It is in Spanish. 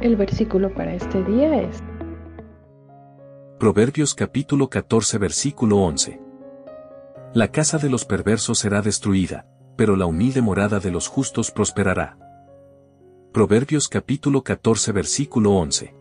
El versículo para este día es Proverbios capítulo 14 versículo 11. La casa de los perversos será destruida, pero la humilde morada de los justos prosperará. Proverbios capítulo 14 versículo 11.